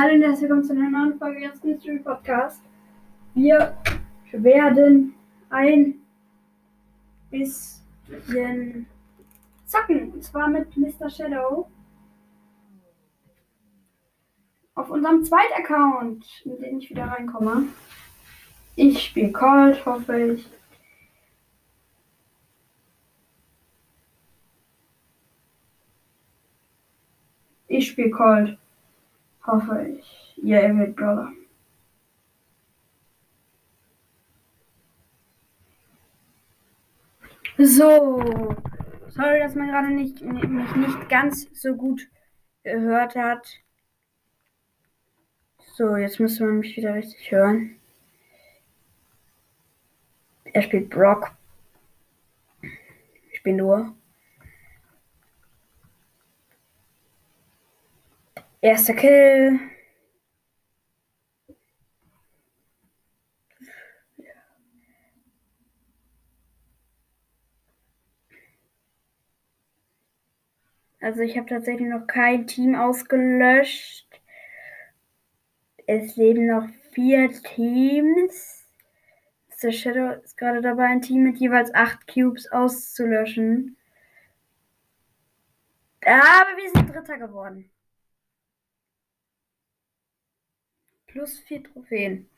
Hallo und herzlich willkommen zu einer neuen Folge des Mystery Podcast. Wir werden ein bisschen zocken. Und zwar mit Mr. Shadow. Auf unserem zweiten Account, mit dem ich wieder reinkomme. Ich spiele Cold, hoffe ich. Ich spiele Cold. Hoffe ich. Ja, er wird Brawler. So. Sorry, dass man gerade nicht, mich nicht ganz so gut gehört hat. So, jetzt müsste man mich wieder richtig hören. Er spielt Brock. Ich bin nur. Erster Kill. Also ich habe tatsächlich noch kein Team ausgelöscht. Es leben noch vier Teams. Mr. Shadow ist gerade dabei, ein Team mit jeweils acht Cubes auszulöschen. Aber wir sind Dritter geworden. Plus vier Trophäen.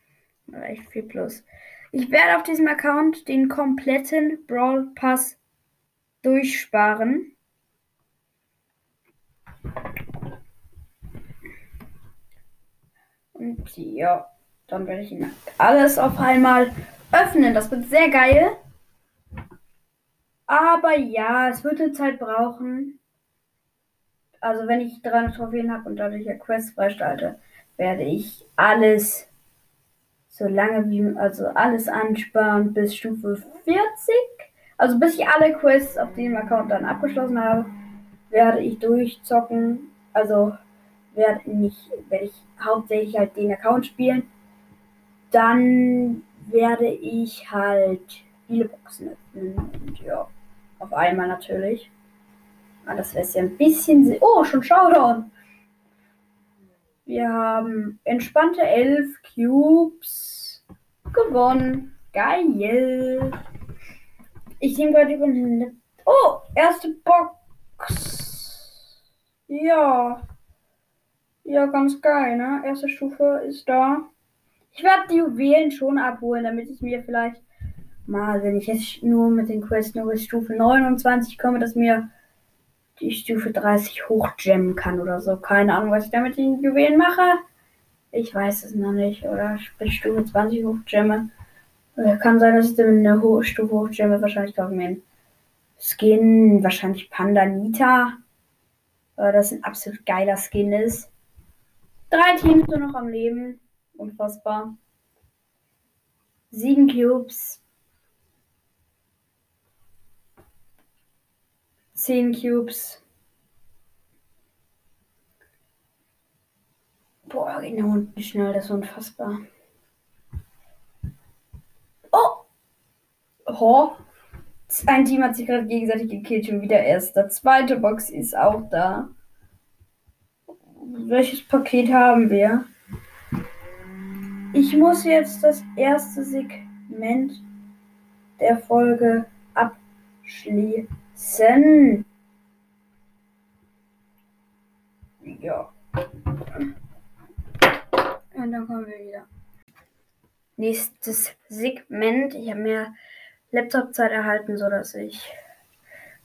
Echt viel plus. Ich werde auf diesem Account den kompletten Brawl Pass durchsparen. Und ja, dann werde ich ihn alles auf einmal öffnen. Das wird sehr geil. Aber ja, es wird eine Zeit brauchen. Also wenn ich 300 Trophäen habe und dadurch ja Quest freistalte, werde ich alles so lange wie, also alles ansparen bis Stufe 40. Also bis ich alle Quests auf dem Account dann abgeschlossen habe, werde ich durchzocken. Also werde ich, werde ich hauptsächlich halt den Account spielen. Dann werde ich halt viele Boxen öffnen und ja, auf einmal natürlich. Aber das wäre ja ein bisschen. Oh, schon Showdown! Wir haben entspannte 11 Cubes gewonnen. Geil. Ich nehme gerade über den. Oh, erste Box. Ja. Ja, ganz geil, ne? Erste Stufe ist da. Ich werde die Juwelen schon abholen, damit ich mir vielleicht mal, wenn ich jetzt nur mit den Quests nur bis Stufe 29 komme, dass mir die Stufe 30 hochjammen kann oder so. Keine Ahnung, was ich damit in Juwelen mache. Ich weiß es noch nicht. Oder ich bin Stufe 20 hochjamme. Kann sein, dass ich dann eine hohe Stufe hochjamme. Wahrscheinlich kaufe mir einen Skin. Wahrscheinlich Pandanita. Weil das ein absolut geiler Skin ist. Drei Teams nur noch am Leben. Unfassbar. Sieben Cubes. 10 Cubes. Boah, geht nach unten schnell, das ist unfassbar. Oh! Oh! Ein Team hat sich gerade gegenseitig gekillt, schon wieder erst. Der zweite Box ist auch da. Welches Paket haben wir? Ich muss jetzt das erste Segment der Folge abschließen. Sen. Ja. Und dann kommen wir wieder. Nächstes Segment. Ich habe mehr Laptop-Zeit erhalten, sodass ich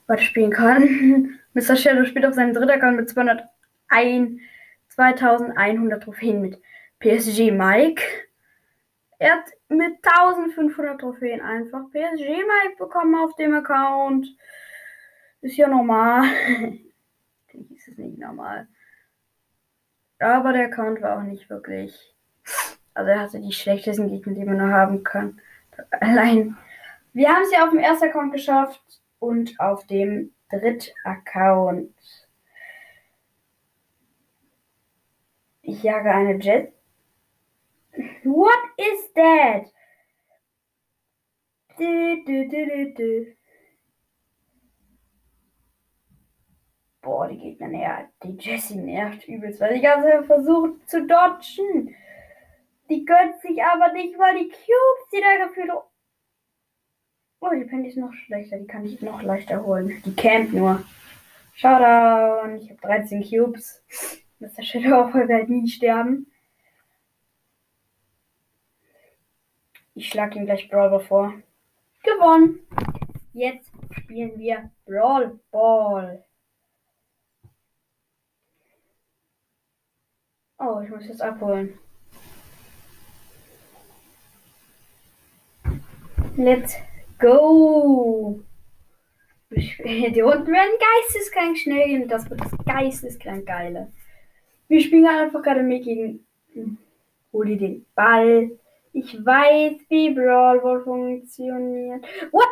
was spielen kann. Mr. Shadow spielt auf seinem dritten Account mit 201, 2100 Trophäen mit PSG Mike. Er hat mit 1500 Trophäen einfach PSG Mike bekommen auf dem Account. Ist ja normal. ist es nicht normal. Aber der Account war auch nicht wirklich. Also er hatte die schlechtesten Gegner, die man nur haben kann. Allein. Wir haben es ja auf dem ersten Account geschafft und auf dem dritten Account. Ich jage eine Jet. What is that? Du, du, du, Boah, die Gegner nervt. Die Jessie nervt übelst, weil ich also versucht zu dodgen. Die gönnt sich aber nicht, weil die Cubes, die da gefühlt. Oh, die Penny ist noch schlechter. Die kann ich noch leichter holen. Die campt nur. Showdown. Ich habe 13 Cubes. Mr. Shadow wird nie sterben. Ich schlage ihm gleich Brawler vor. Gewonnen. Jetzt spielen wir Brawl Ball. Oh, ich muss jetzt abholen. Let's go! Die unten werden geisteskrank schnell gehen. Das wird geisteskrank geile. Wir spielen einfach gerade mit gegen. Hol dir den Ball. Ich weiß, wie Brawl Ball funktioniert. What?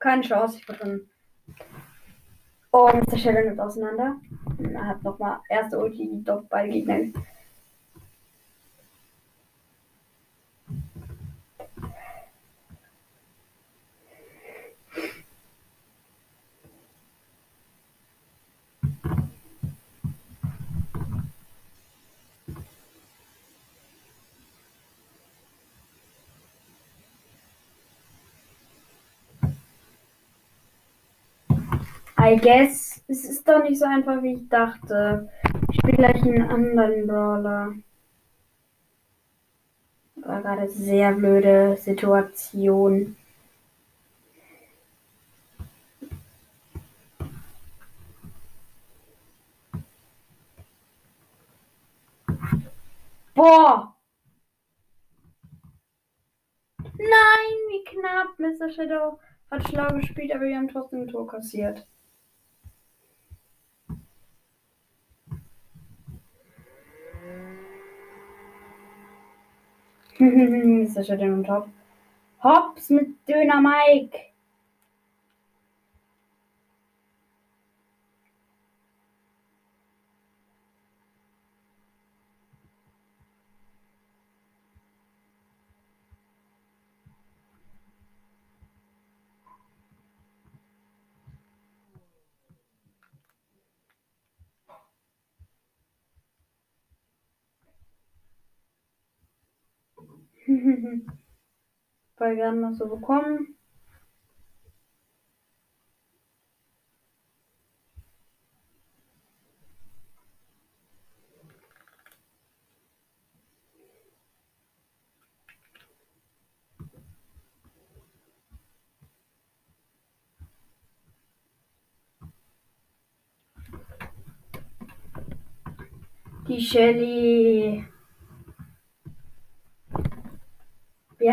Keine Chance, ich drin. Oh, Mr. Shadow nimmt auseinander. Er hat nochmal erste Ulti, doch bei Gegnern. I guess. Es ist doch nicht so einfach, wie ich dachte. Ich spiele gleich einen anderen Brawler. War gerade sehr blöde Situation. Boah! Nein, wie knapp. Mr. Shadow hat schlau gespielt, aber wir haben trotzdem ein Tor kassiert. ist das im Top. Hops mit Döner Mike. Weil wir noch so bekommen. Die Shelly.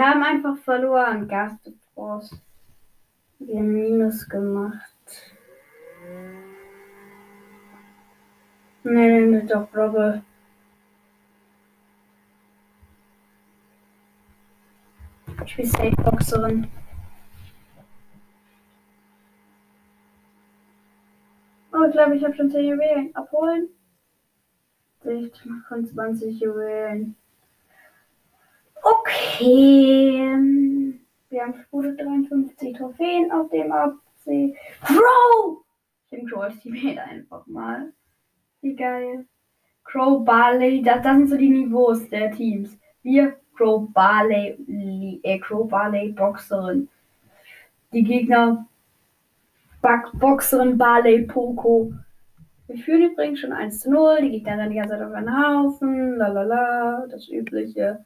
Wir haben einfach verloren, Gastbros. Wir haben Minus gemacht. Nein, nein, doch, Robbe. Ich bin Safe-Boxerin. Oh, ich glaube, ich habe schon 10 Juwelen. Abholen. 20 Juwelen. Okay. Wir haben gute 53 Trophäen auf dem ABC. Crow! Ich nehme Crow als Teammate einfach mal. Wie geil. Crow, Barley, das, das sind so die Niveaus der Teams. Wir, Crow, Barley, äh, Crow, Barley, Boxerin. Die Gegner, Back, Boxerin, Barley, Poco. Wir führen übrigens schon 1 zu 0. Die Gegner rennen die ganze Zeit auf einen Haufen. Lalala, das Übliche.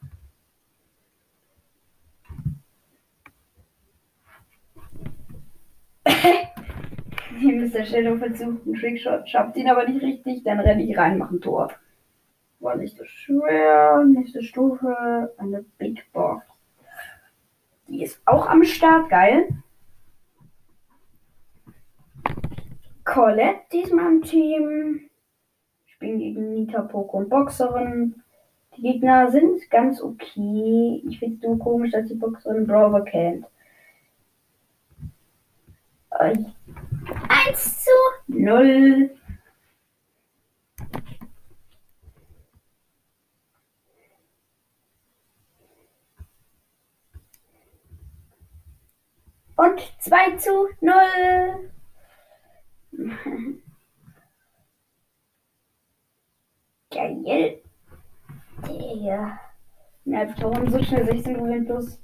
Mr. Shadow versucht einen Trickshot, schafft ihn aber nicht richtig, dann renne ich rein, mache ein Tor. War nicht so schwer. Nächste Stufe, eine Big Box. Die ist auch am Start, geil. Colette diesmal im Team. Ich bin gegen Nita, Poco und Boxerin. Die Gegner sind ganz okay. Ich finde es nur komisch, dass die Boxerin Brawler kennt. Eins zu null. Und zwei zu null. Geil. Digga. Ja, warum so schnell 16 Rubin plus?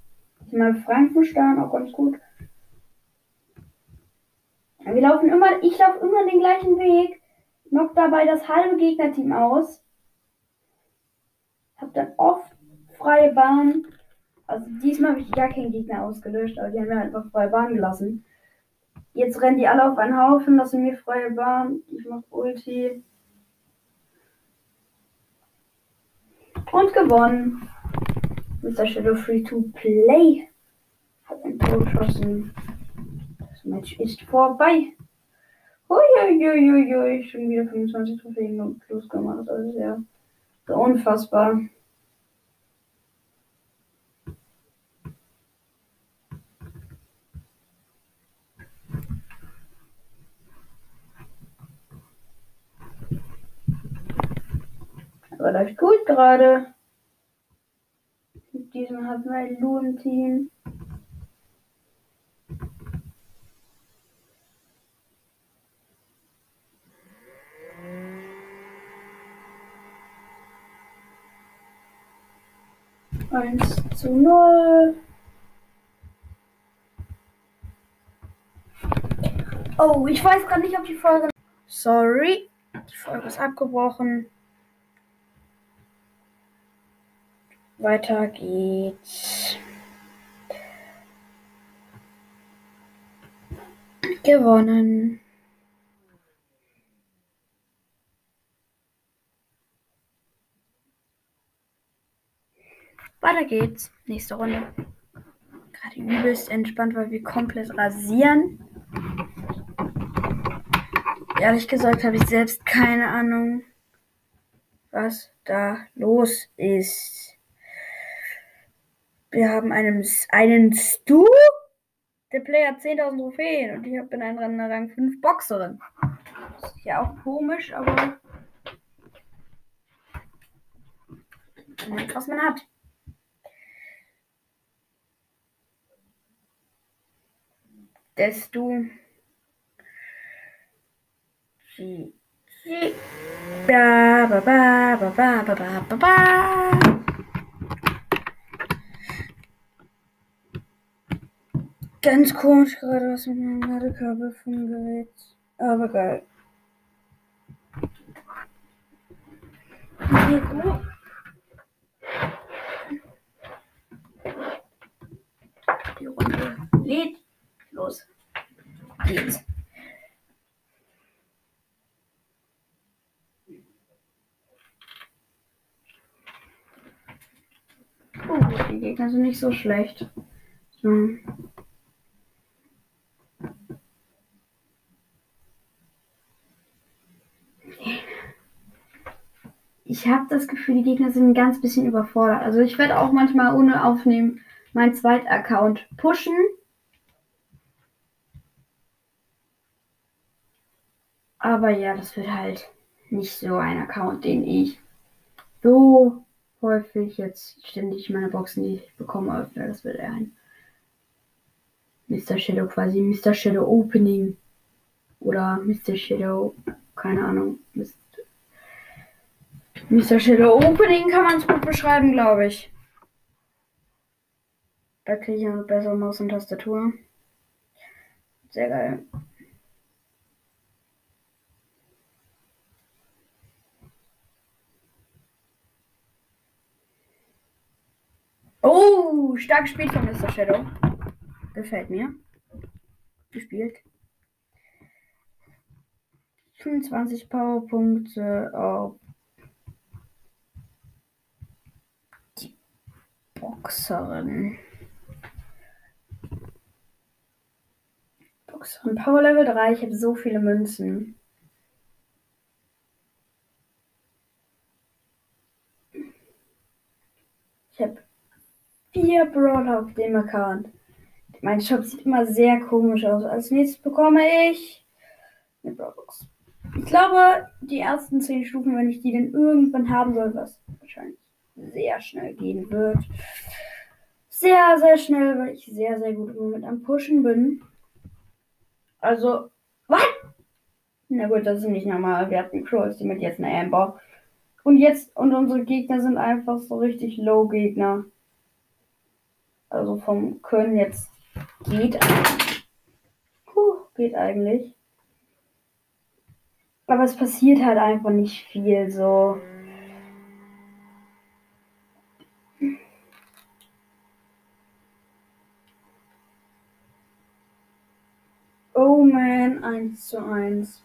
Mal Frankenstein, auch ganz gut. Wir laufen immer, ich laufe immer den gleichen Weg, knock dabei das halbe Gegnerteam aus. Hab dann oft freie Bahn. Also diesmal habe ich gar keinen Gegner ausgelöscht, aber die haben mir einfach freie Bahn gelassen. Jetzt rennen die alle auf einen Haufen, lassen mir freie Bahn. Ich mach Ulti. Und gewonnen. Mr. Shadow Free to Play hat ein Tor geschossen. Das Match ist vorbei. Uiuiuiui, schon wieder 25 Trophäen plus gemacht. Also ja, unfassbar. Aber läuft gut gerade. Mit diesem hat mein Lu im Team. Eins zu null. Oh, ich weiß gerade nicht, ob die Folge. Sorry, die Folge ist abgebrochen. Weiter geht's. Gewonnen. Weiter geht's. Nächste Runde. Gerade übelst entspannt, weil wir komplett rasieren. Ehrlich gesagt habe ich selbst keine Ahnung, was da los ist. Wir haben einen, einen Stu. Der Player hat 10.000 Trophäen und ich bin ein Rang 5 Boxerin. Ist ja auch komisch, aber was man hat. desto Ganz komisch gerade was mit meinem Ladekabel vom Gerät. Aber geil. Hier, Los geht's. Oh, die Gegner sind nicht so schlecht. So. Ich habe das Gefühl, die Gegner sind ein ganz bisschen überfordert. Also ich werde auch manchmal ohne Aufnehmen meinen zweiten Account pushen Aber ja, das wird halt nicht so ein Account, den ich so häufig jetzt ständig meine Boxen, die ich bekomme, öffne. Das wird ein Mr. Shadow quasi, Mr. Shadow Opening oder Mr. Shadow, keine Ahnung, Mr. Shadow Opening kann man es gut beschreiben, glaube ich. Da kriege ich eine bessere Maus und Tastatur. Sehr geil. Oh, stark gespielt von Mr. Shadow. Gefällt mir. Gespielt. 25 Powerpunkte auf die Boxerin. Boxerin Power Level 3. Ich habe so viele Münzen. Ich habe vier Brawler auf dem Account. Mein Shop sieht immer sehr komisch aus. Als nächstes bekomme ich eine Brawlbox. Ich glaube, die ersten zehn Stufen, wenn ich die denn irgendwann haben soll, was wahrscheinlich sehr schnell gehen wird. Sehr, sehr schnell, weil ich sehr, sehr gut im Moment am Pushen bin. Also, was? Na gut, das ist nicht normal. Wir hatten Crows, die mit jetzt eine Amber. Und jetzt, und unsere Gegner sind einfach so richtig Low-Gegner. Also vom Können jetzt geht. Puh, geht eigentlich. Aber es passiert halt einfach nicht viel so. Oh man, 1 zu 1.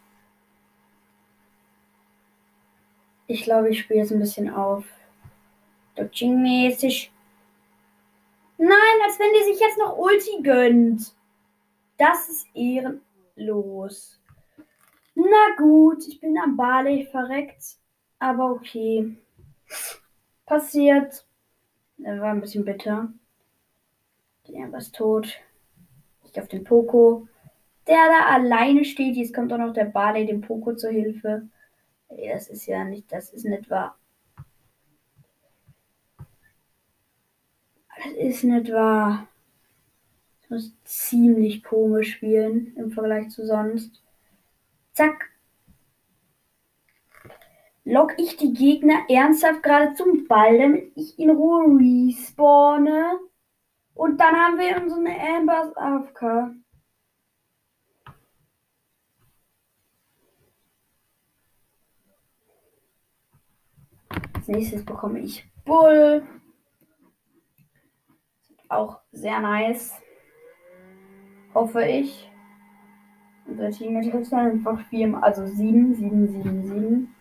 Ich glaube, ich spiele jetzt ein bisschen auf. Dodging-mäßig. Nein, als wenn die sich jetzt noch Ulti gönnt. Das ist ehrenlos. Na gut, ich bin am Barley verreckt. Aber okay. Passiert. Er war ein bisschen bitter. Der war tot. Ich auf den Poco. Der da alleine steht. Jetzt kommt auch noch der Barley dem Poco zur Hilfe. Das ist ja nicht, das ist nicht wahr. Das ist nicht wahr. Ich muss ziemlich komisch spielen im Vergleich zu sonst. Zack. Lock ich die Gegner ernsthaft gerade zum Ball, damit ich in Ruhe respawne. Und dann haben wir unseren Ambers AFK. Als nächstes bekomme ich Bull. Auch sehr nice. Hoffe ich. Unser Team mit trifft einfach vier, also 7, 7, 7, 7.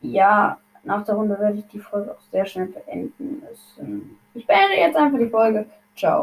Ja, nach der Runde werde ich die Folge auch sehr schnell beenden müssen. Ich beende jetzt einfach die Folge. Ciao.